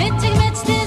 Mittig mit dir.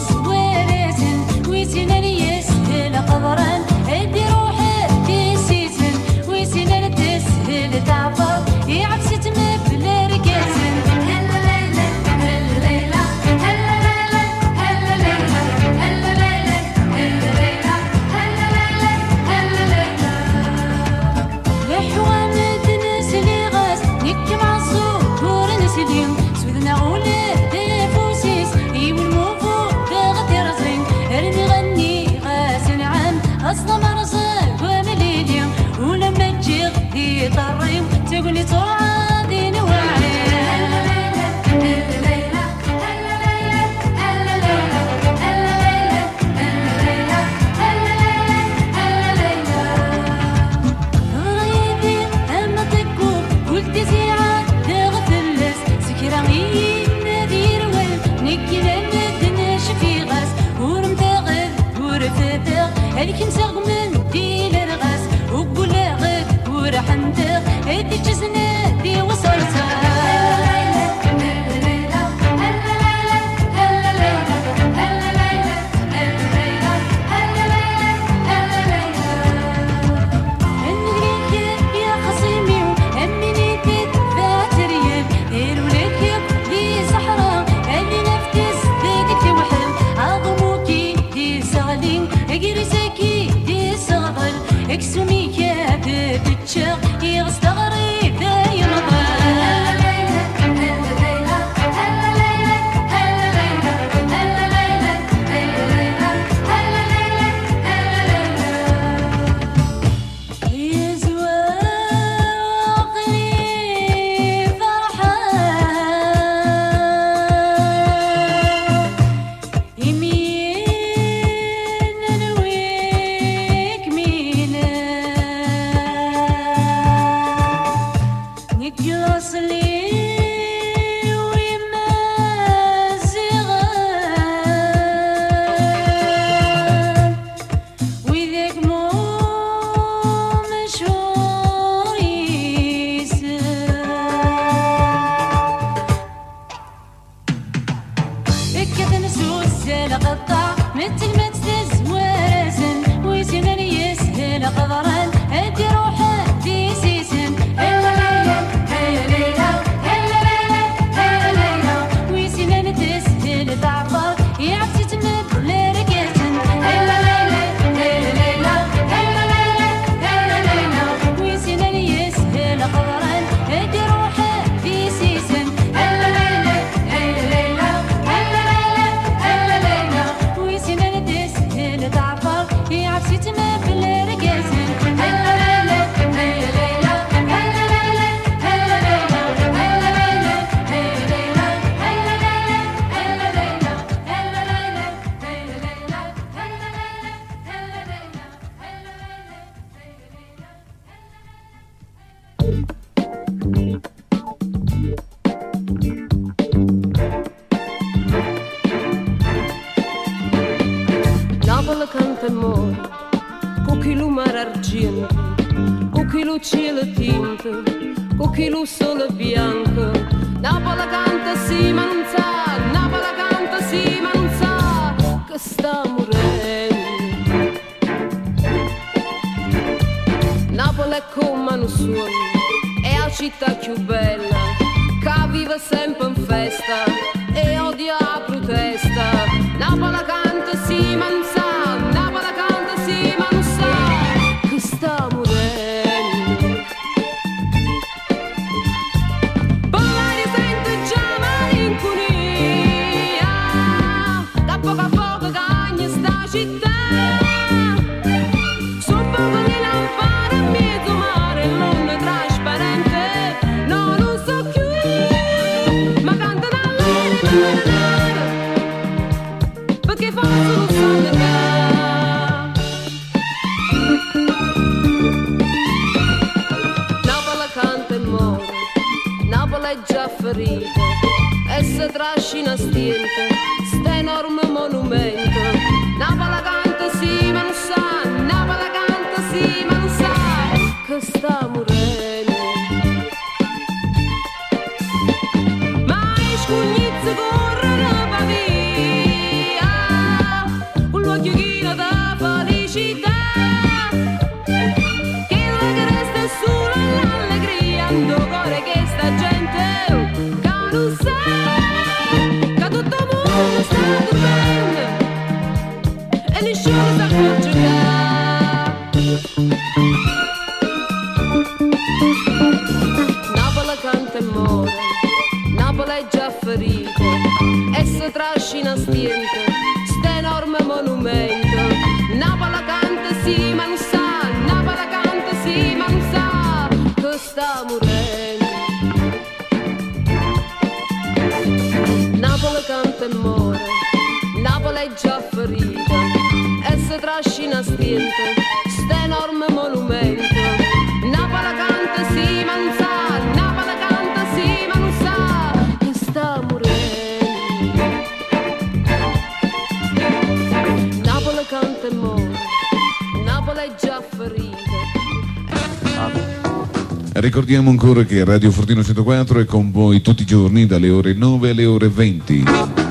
Ricordiamo ancora che Radio Fortino 104 è con voi tutti i giorni dalle ore 9 alle ore 20.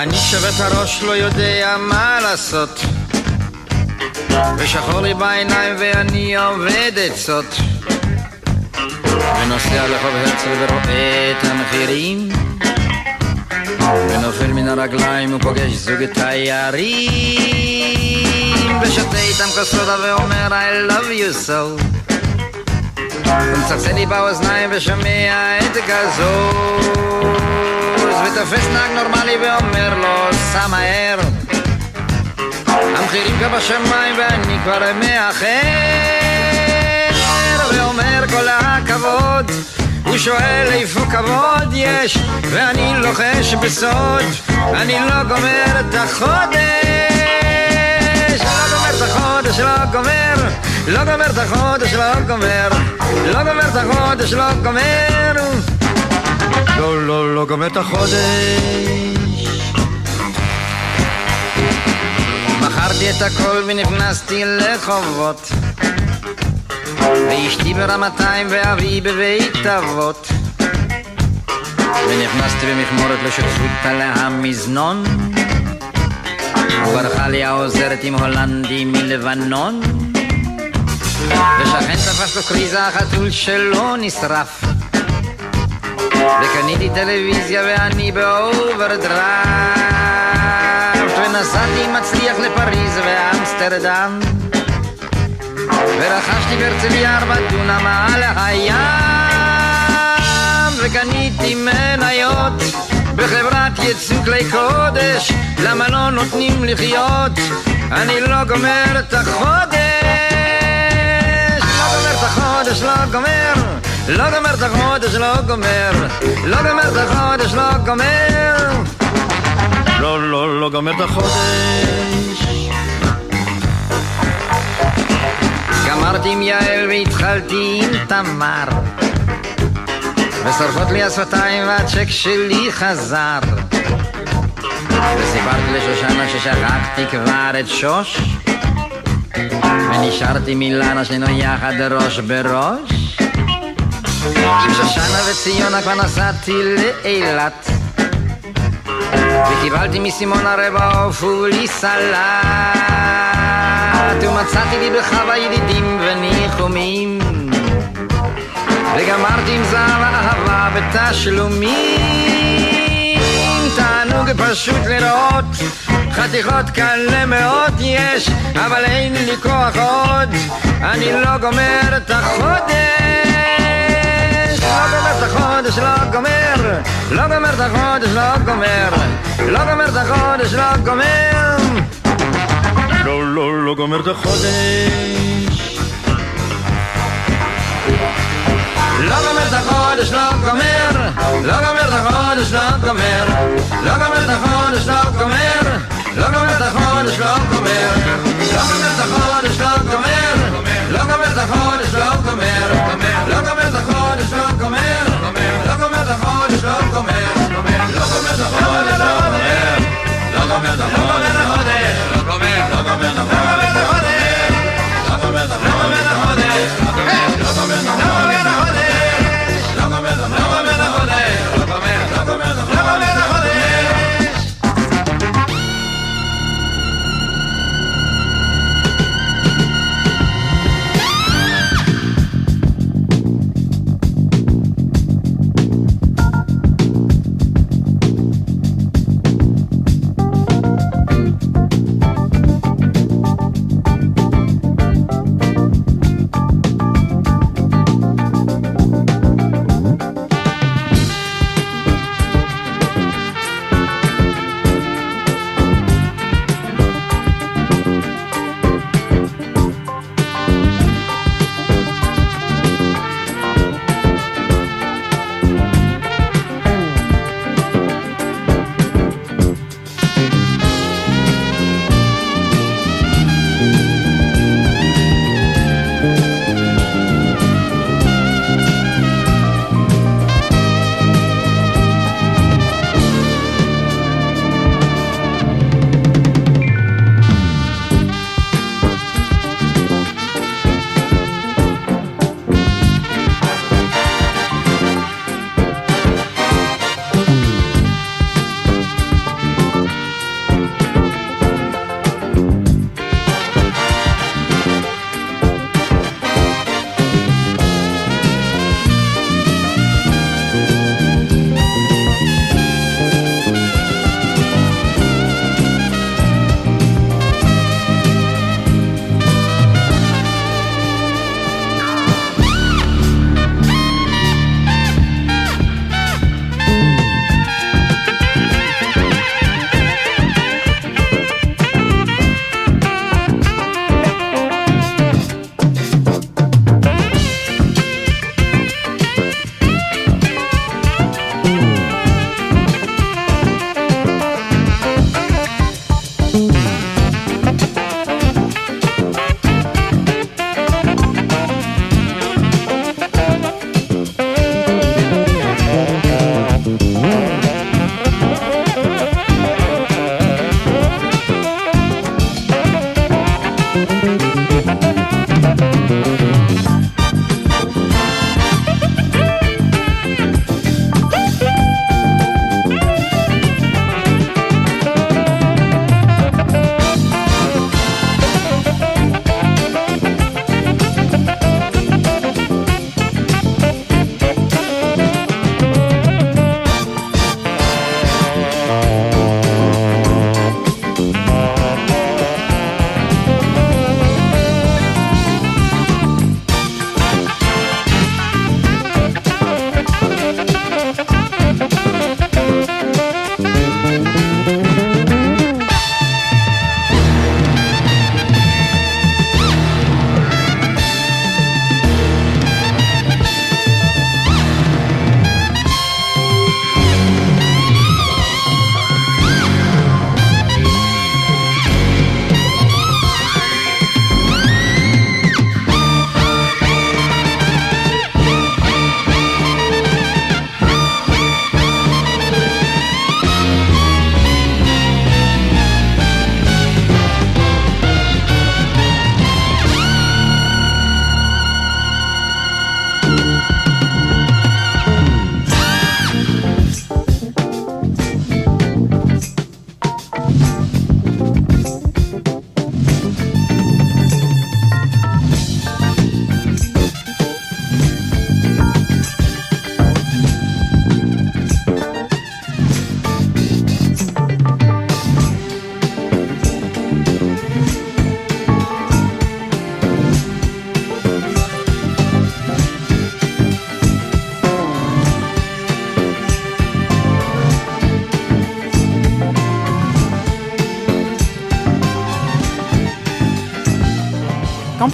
אני שובת הראש לא יודע מה לעשות. ושחור לי בעיניים ואני עובד עצות ונוסע לרחוב הרצל ורואה את המחירים. ונופל מן הרגליים ופוגש זוג תיירים. ושותה איתם כוס סודה ואומר I love you so. ומצחצן לי באוזניים ושומע את גזוז ותופס נהג נורמלי ואומר לו סע מהר. המחירים כבר בשמיים ואני כבר מאחר. ואומר כל הכבוד. הוא שואל איפה כבוד יש? ואני לוחש בסוד אני לא גומר את החודש. לא גומר את החודש, לא גומר. לא גומר את החודש, לא גומר. לא גומר את החודש, לא גומר לא, לא, לא גומר את החודש. מכרתי את הכל ונכנסתי לחובות. ואשתי ברמתיים ואבי בבית אבות. ונכנסתי במכמורת לשותפות על המזנון. וברחה לי העוזרת עם הולנדי מלבנון. ושכן תפס לו קריזה החתול שלו נשרף וקניתי טלוויזיה ואני באוברדרפט ונסעתי מצליח לפריז ואמסטרדם. ורכשתי בהרצליה ארבע דונם על הים. וקניתי מניות בחברת יצוא כלי קודש. למה לא נותנים לחיות? אני לא גומר את החודש. לא גומר את החודש, לא גומר לא גומר את החודש, לא גומר. לא גומר את החודש, לא גומר. לא, לא, לא גומר את החודש. גמרתי עם יעל והתחלתי עם תמר. ושורפות לי השפתיים והצ'ק שלי חזר. וסיפרתי לשושנה ששכחתי כבר את שוש. ונשארתי מילנה שנינו יחד ראש בראש עם שושנה וציונה כבר נסעתי לאילת וקיבלתי מסימונה רבע עוף סלט ומצאתי לי בחווה ידידים וניחומים וגמרתי עם זהב אהבה בתשלומים תענוג פשוט לראות חתיכות כאלה מאוד יש אבל אין לי כוח עוד אני לא גומר את החודש לא גומר את החודש, לא גומר? לא גומר את החודש, לא גומר? לא גומר את החודש, לא גומר? לא, לא, לא גומר את החודש. לא גומר את החודש, לא גומר? לא גומר את החודש, לא גומר? לא גומר את החודש, לא גומר? לא גומר את החודש, לא גומר another one.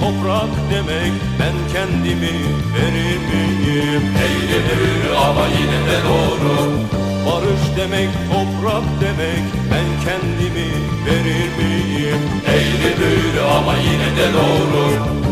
toprak demek Ben kendimi verimiyim Eğridir ama yine de doğru. Barış demek toprak demek Ben kendimi verir miyim? Eğridir ama yine de doğru.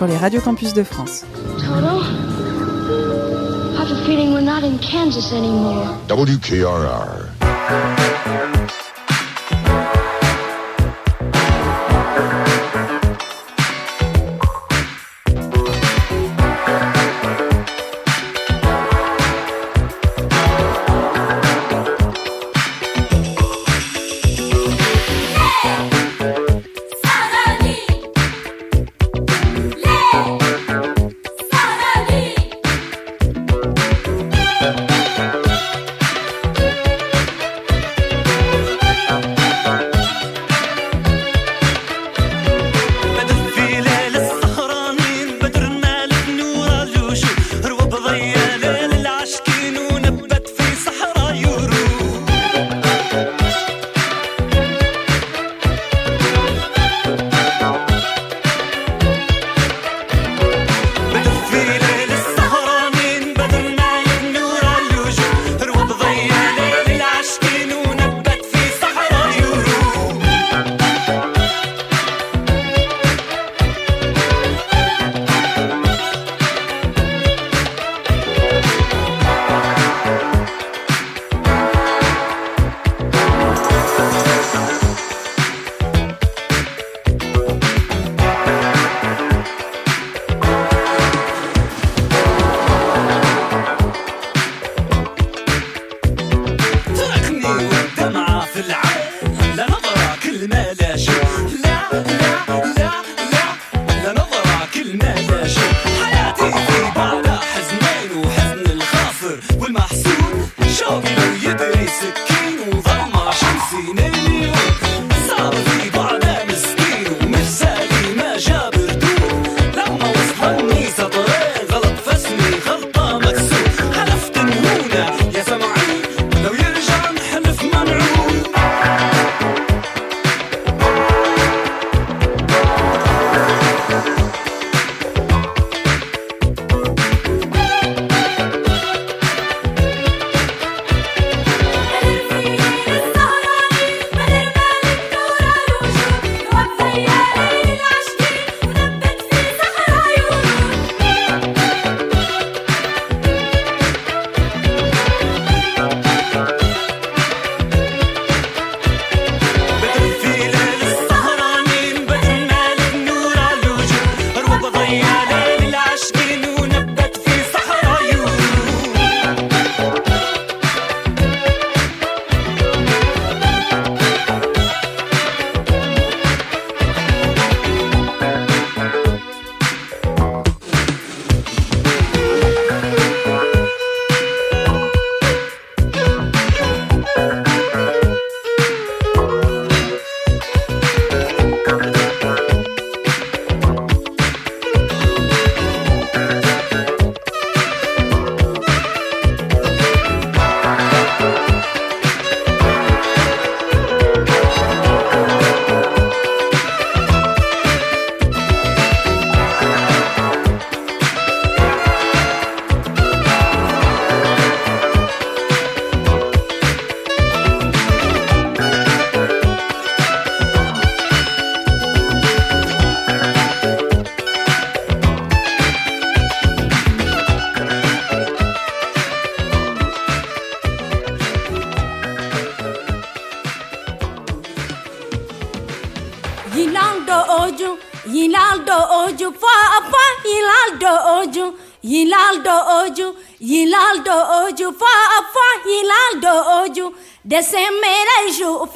sur les radios campus de France. Toto, I have a feeling we're not in Kansas anymore. WKRR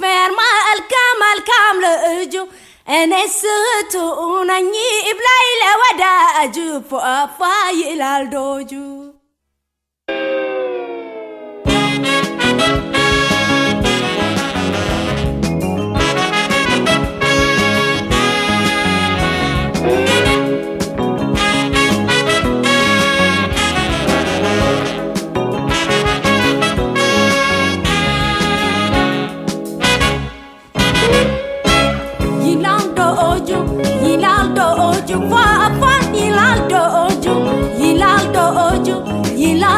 ferma al-kamal kam le enessutu unanyi iblay la wada aju doju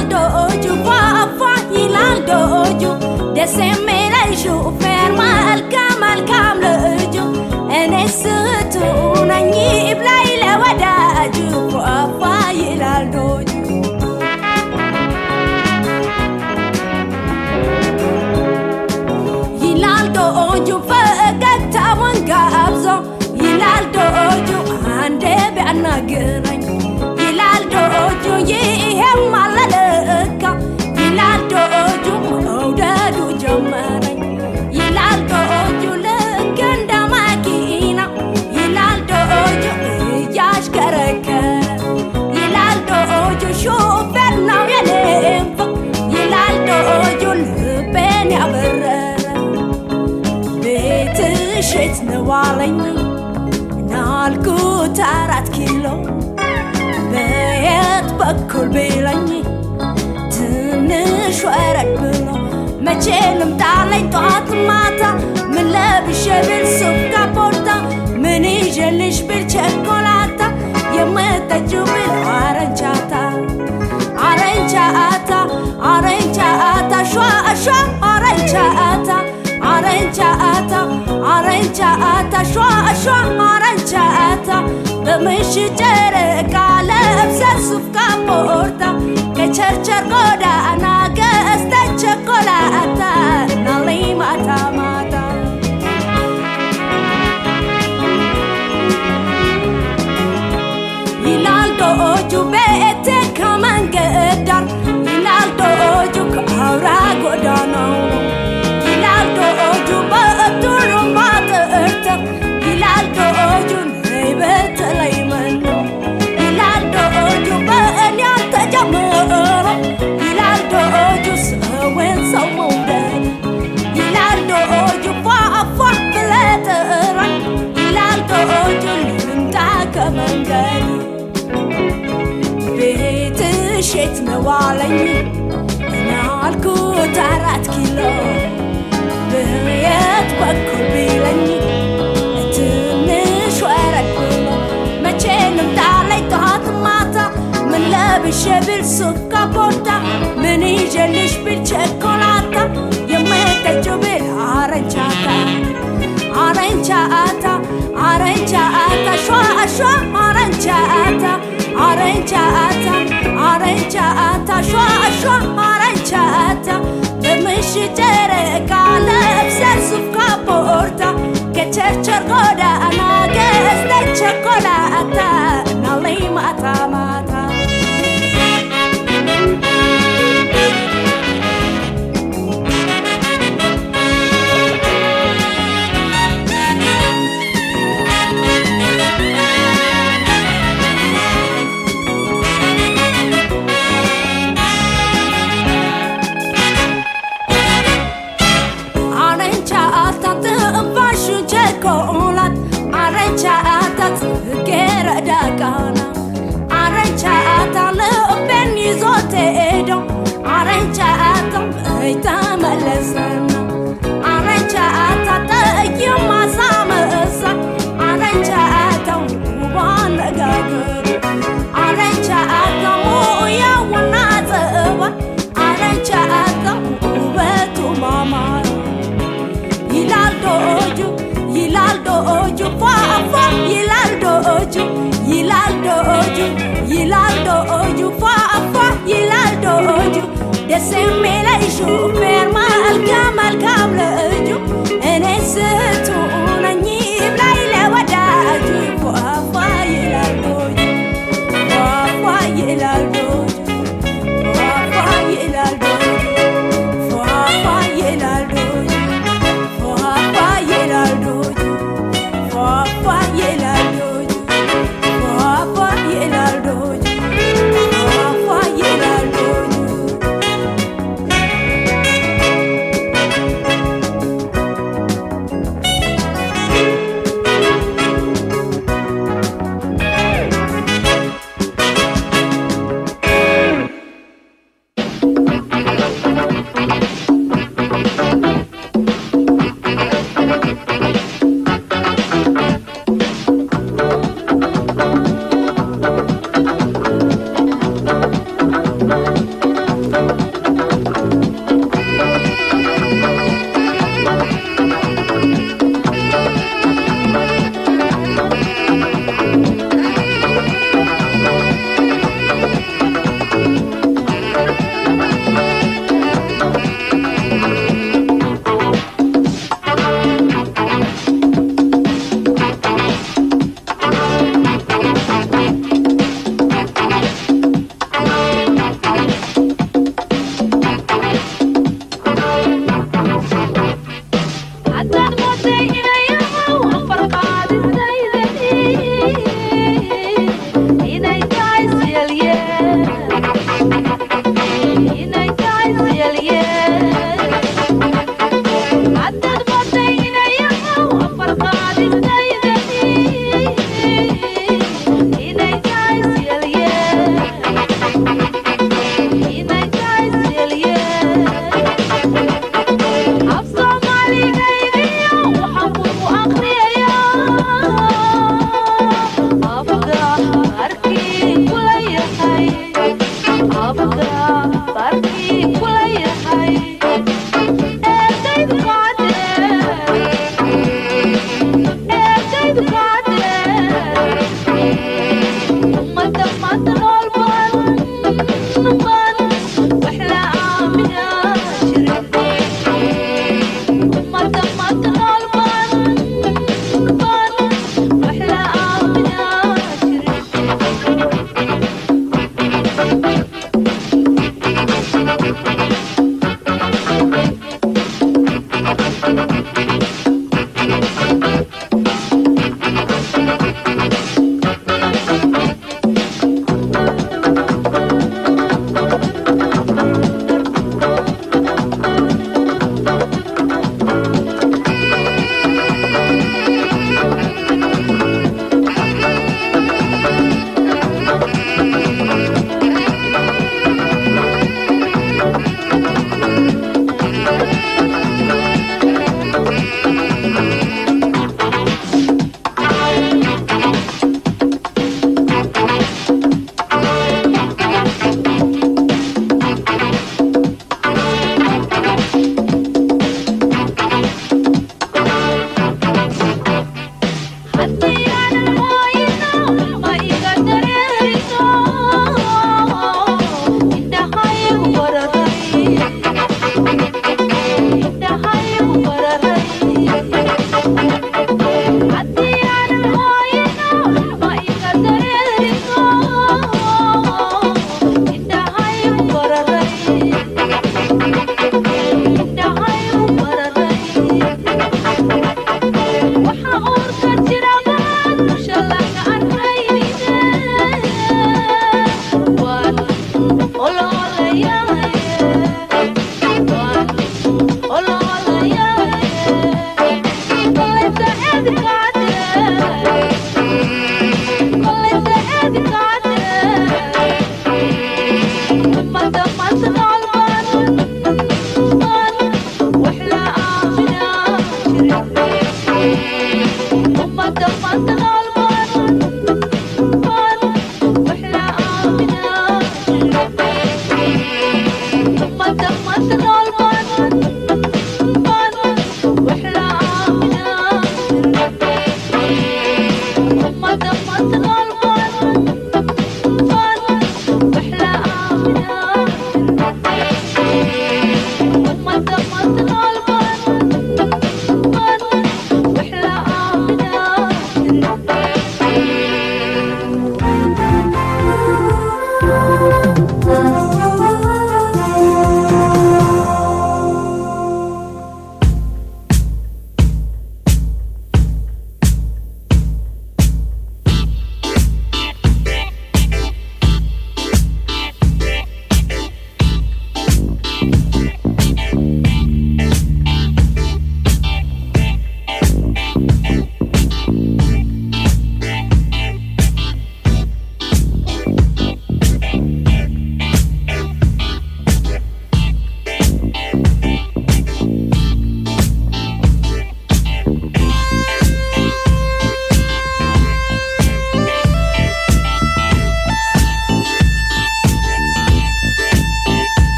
Hilaldo oju ba fa Hilaldo oju de seme kamal kam le oju en esetu na ni blai la wada ju ba fa Hilaldo oju Hilaldo ande be anagrani Hilaldo oju ye hemal ነው አለኝ ናልኩት አራት ኪሎ በየት በኩል ቢለኝ ትንሽ ወረድ ብሎ መቼ ልምጣለኝ ጠዋት ማታ ምን ለብሼ ብል ሱፍ ካፖርታ ምን ይዤልሽ ብል ቸኮላታ የምጠጪው ብል አረንቻታ አረንቻታ አረንቻታ ሿ ሿ አረንቻታ አረንቻታ አረንቻታ ሿ ሿ አረንቻታ በምሽት ጨረቃ ለብሰ ሱፍ ካፖርታ ከቸርቸር ጎዳና ገዝተ ቸኮላታ ናለኝ ማታ ማታ። ይላል ዶጁ ቤቴ ከመንገድ ዳር ይላል ዶጁ ከአውራ ጎዳናው ይላል ዶጁ ይላል ዶጁ كان بيت شيت موالي. أنا عالكوت عرات كيلو. بهيات بكل بيلني اتنش وارك كله ما تشينم تعلي تهات ماتا. من لابش بالسكة بورتا من يجلش بالشوكولاتة يما تجو بالعرنشاتا ብል አረንቻታ አረንቻታ አረንቻታ ሿ ሿ አረንቻታ አረንቻታ አረንቻታ ሿ ሿ አረንቻታ በምሽት ጨረቃ ለብሰ ሱፍ ካፖርታ ከቸርቸር ጎዳና ገዝተ ቸኮላታ ናለኝ ማታ ምስጋና አረንቻታለ እቤን ይዞት ሄዶ አረንቻታ ተመለሰና አረንቻታ ጠይማሳመእሳ አረንቻታ ውቧ ነጋገር አረንቻታ ሙያውና ጽባ አረንቻታ ውበቱ ማማር ይላል ዶጁ ይላል ዶጁ ፏፏ ይላል ዶጁ yilaldo oju yilaldo oju fafa yilaldo oju de semele isu fermal kamal kamle oju enesetu.